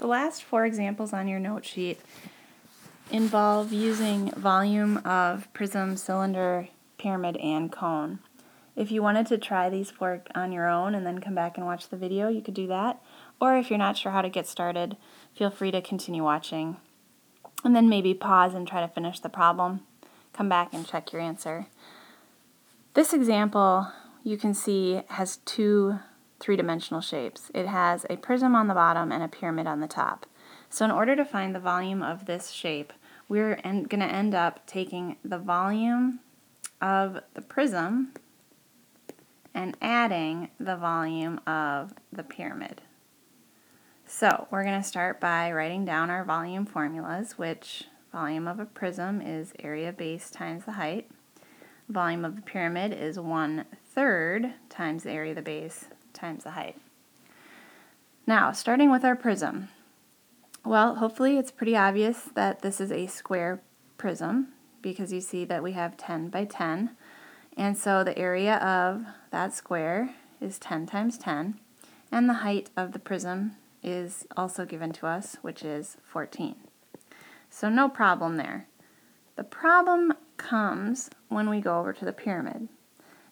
The last four examples on your note sheet involve using volume of prism, cylinder, pyramid, and cone. If you wanted to try these four on your own and then come back and watch the video, you could do that. Or if you're not sure how to get started, feel free to continue watching. And then maybe pause and try to finish the problem. Come back and check your answer. This example, you can see, has two three-dimensional shapes. It has a prism on the bottom and a pyramid on the top. So in order to find the volume of this shape, we're going to end up taking the volume of the prism and adding the volume of the pyramid. So we're going to start by writing down our volume formulas, which volume of a prism is area base times the height. Volume of a pyramid is one third times the area of the base times the height. Now, starting with our prism. Well, hopefully it's pretty obvious that this is a square prism because you see that we have 10 by 10. And so the area of that square is 10 times 10. And the height of the prism is also given to us, which is 14. So no problem there. The problem comes when we go over to the pyramid.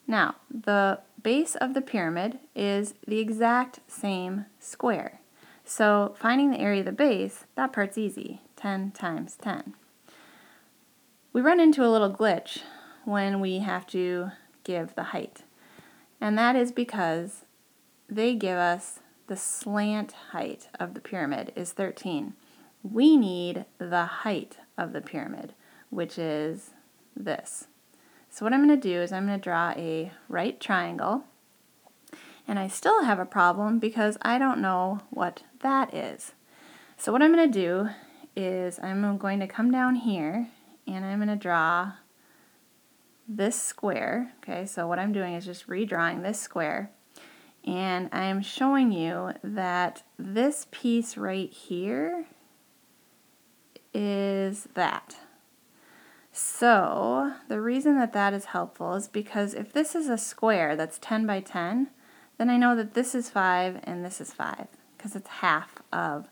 Now, the base of the pyramid is the exact same square. So finding the area of the base, that part's easy, 10 times 10. We run into a little glitch when we have to give the height. And that is because they give us the slant height of the pyramid is 13. We need the height of the pyramid, which is this. So what I'm going to do is I'm going to draw a right triangle. And I still have a problem because I don't know what that is. So what I'm going to do is I'm going to come down here and I'm going to draw this square. Okay, so what I'm doing is just redrawing this square. And I'm showing you that this piece right here is that. So the reason that that is helpful is because if this is a square that's 10 by 10, then I know that this is 5 and this is 5 because it's half of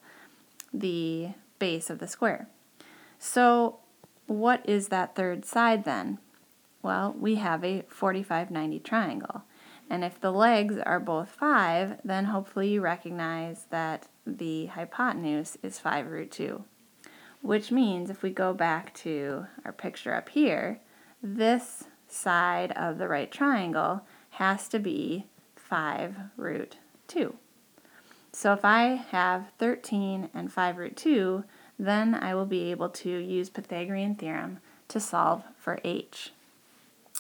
the base of the square. So what is that third side then? Well, we have a 45-90 triangle. And if the legs are both 5, then hopefully you recognize that the hypotenuse is 5 root 2. Which means if we go back to our picture up here, this side of the right triangle has to be 5 root 2. So if I have 13 and 5 root 2, then I will be able to use Pythagorean theorem to solve for h.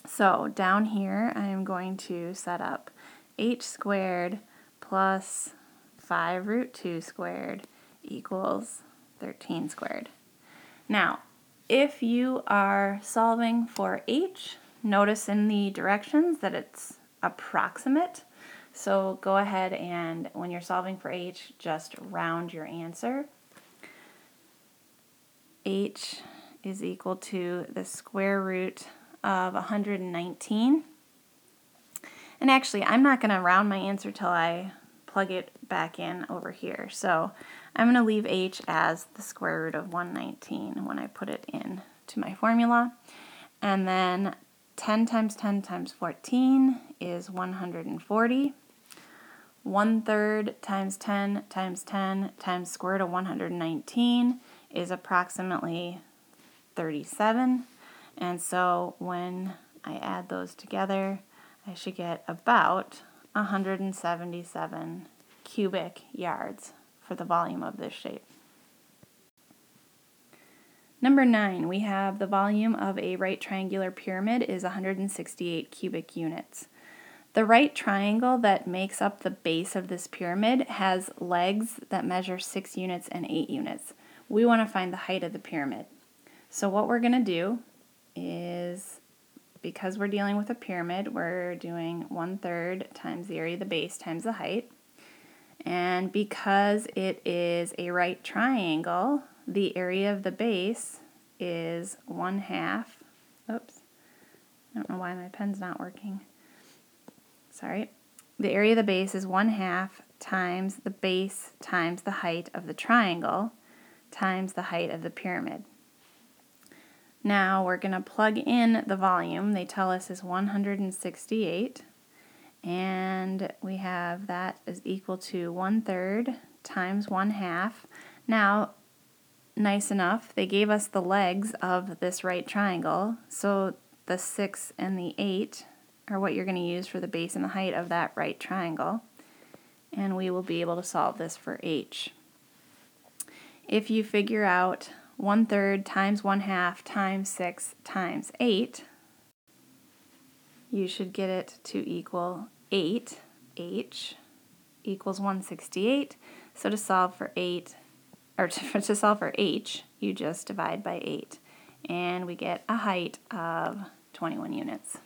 So down here I am going to set up h squared plus 5 root 2 squared equals 13 squared. Now, if you are solving for h, notice in the directions that it's approximate. So go ahead and when you're solving for h, just round your answer h is equal to the square root of 119. And actually, I'm not going to round my answer till I plug it back in over here. So I'm going to leave h as the square root of 119 when I put it in to my formula. And then 10 times 10 times 14 is 140. 1 third times 10 times 10 times square root of 119 is approximately 37. And so when I add those together, I should get about 177 cubic yards for the volume of this shape. Number 9, we have the volume of a right triangular pyramid is 168 cubic units. The right triangle that makes up the base of this pyramid has legs that measure 6 units and 8 units we want to find the height of the pyramid. So what we're going to do is, because we're dealing with a pyramid, we're doing one third times the area of the base times the height. And because it is a right triangle, the area of the base is one half. Oops. I don't know why my pen's not working. Sorry. The area of the base is one half times the base times the height of the triangle times the height of the pyramid. Now we're going to plug in the volume. They tell us is 168 and we have that is equal to one third times one half. Now, nice enough, they gave us the legs of this right triangle, so the 6 and the 8 are what you're going to use for the base and the height of that right triangle, and we will be able to solve this for h. If you figure out 1 third times 1 half times 6 times 8, you should get it to equal 8, h equals 168. So to solve for 8, or to, to solve for h, you just divide by 8. And we get a height of 21 units.